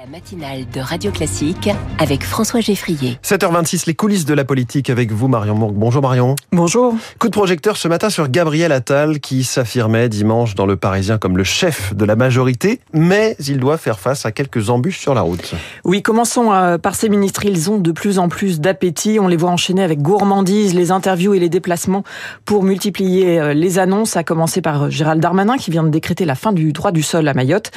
La matinale de Radio Classique avec François Geffrier. 7h26, les coulisses de la politique avec vous, Marion Mourgue. Bonjour Marion. Bonjour. Coup de projecteur ce matin sur Gabriel Attal qui s'affirmait dimanche dans Le Parisien comme le chef de la majorité, mais il doit faire face à quelques embûches sur la route. Oui, commençons euh, par ces ministres. Ils ont de plus en plus d'appétit. On les voit enchaîner avec gourmandise les interviews et les déplacements pour multiplier euh, les annonces, à commencer par euh, Gérald Darmanin qui vient de décréter la fin du droit du sol à Mayotte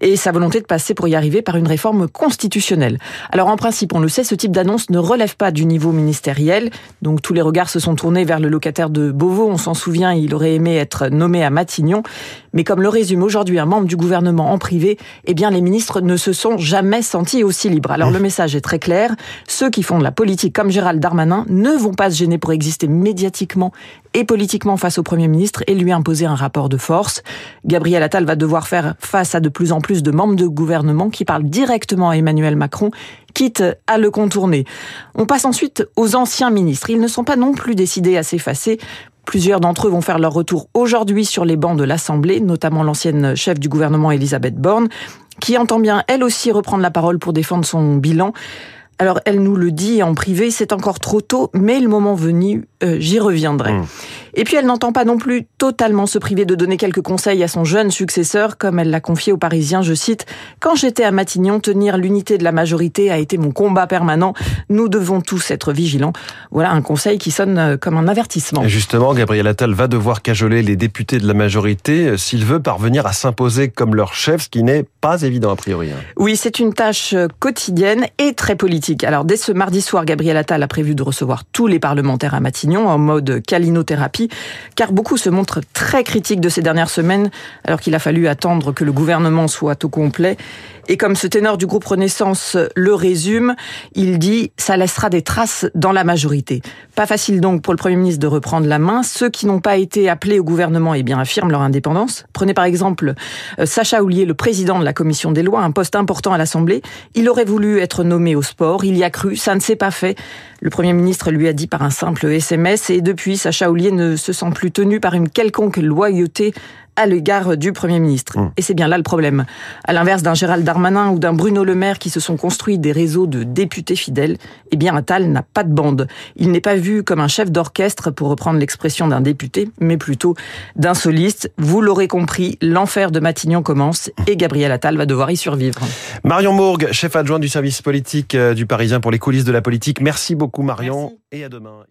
et sa volonté de passer pour y arriver par une réforme constitutionnelle. Alors en principe, on le sait, ce type d'annonce ne relève pas du niveau ministériel. Donc tous les regards se sont tournés vers le locataire de Beauvau. On s'en souvient, il aurait aimé être nommé à Matignon. Mais comme le résume aujourd'hui un membre du gouvernement en privé, eh bien les ministres ne se sont jamais sentis aussi libres. Alors le message est très clair. Ceux qui font de la politique comme Gérald Darmanin ne vont pas se gêner pour exister médiatiquement et politiquement face au Premier ministre et lui imposer un rapport de force. Gabriel Attal va devoir faire face à de plus en plus de membres de gouvernement qui parlent directement à Emmanuel Macron, quitte à le contourner. On passe ensuite aux anciens ministres. Ils ne sont pas non plus décidés à s'effacer. Plusieurs d'entre eux vont faire leur retour aujourd'hui sur les bancs de l'Assemblée, notamment l'ancienne chef du gouvernement Elisabeth Borne, qui entend bien elle aussi reprendre la parole pour défendre son bilan. Alors elle nous le dit en privé, c'est encore trop tôt, mais le moment venu, euh, j'y reviendrai. Mmh. Et puis elle n'entend pas non plus totalement se priver de donner quelques conseils à son jeune successeur, comme elle l'a confié aux Parisiens, je cite, Quand j'étais à Matignon, tenir l'unité de la majorité a été mon combat permanent. Nous devons tous être vigilants. Voilà un conseil qui sonne euh, comme un avertissement. Et justement, Gabriel Attal va devoir cajoler les députés de la majorité euh, s'il veut parvenir à s'imposer comme leur chef, ce qui n'est pas évident a priori. Hein. Oui, c'est une tâche quotidienne et très politique. Alors dès ce mardi soir, Gabriel Attal a prévu de recevoir tous les parlementaires à Matignon en mode calinothérapie car beaucoup se montrent très critiques de ces dernières semaines, alors qu'il a fallu attendre que le gouvernement soit au complet. Et comme ce ténor du groupe Renaissance le résume, il dit « ça laissera des traces dans la majorité ». Pas facile donc pour le Premier ministre de reprendre la main. Ceux qui n'ont pas été appelés au gouvernement eh bien, affirment leur indépendance. Prenez par exemple euh, Sacha Houlier, le président de la Commission des lois, un poste important à l'Assemblée. Il aurait voulu être nommé au sport, il y a cru, ça ne s'est pas fait. Le Premier ministre lui a dit par un simple SMS et depuis, Sacha Houlier ne se sent plus tenu par une quelconque loyauté à l'égard du Premier ministre. Mmh. Et c'est bien là le problème. À l'inverse d'un Gérald Darmanin ou d'un Bruno Le Maire qui se sont construits des réseaux de députés fidèles, eh bien Attal n'a pas de bande. Il n'est pas vu comme un chef d'orchestre, pour reprendre l'expression d'un député, mais plutôt d'un soliste. Vous l'aurez compris, l'enfer de Matignon commence et Gabriel Attal va devoir y survivre. Marion Mourgue, chef adjoint du service politique euh, du Parisien pour les coulisses de la politique. Merci beaucoup Marion Merci. et à demain.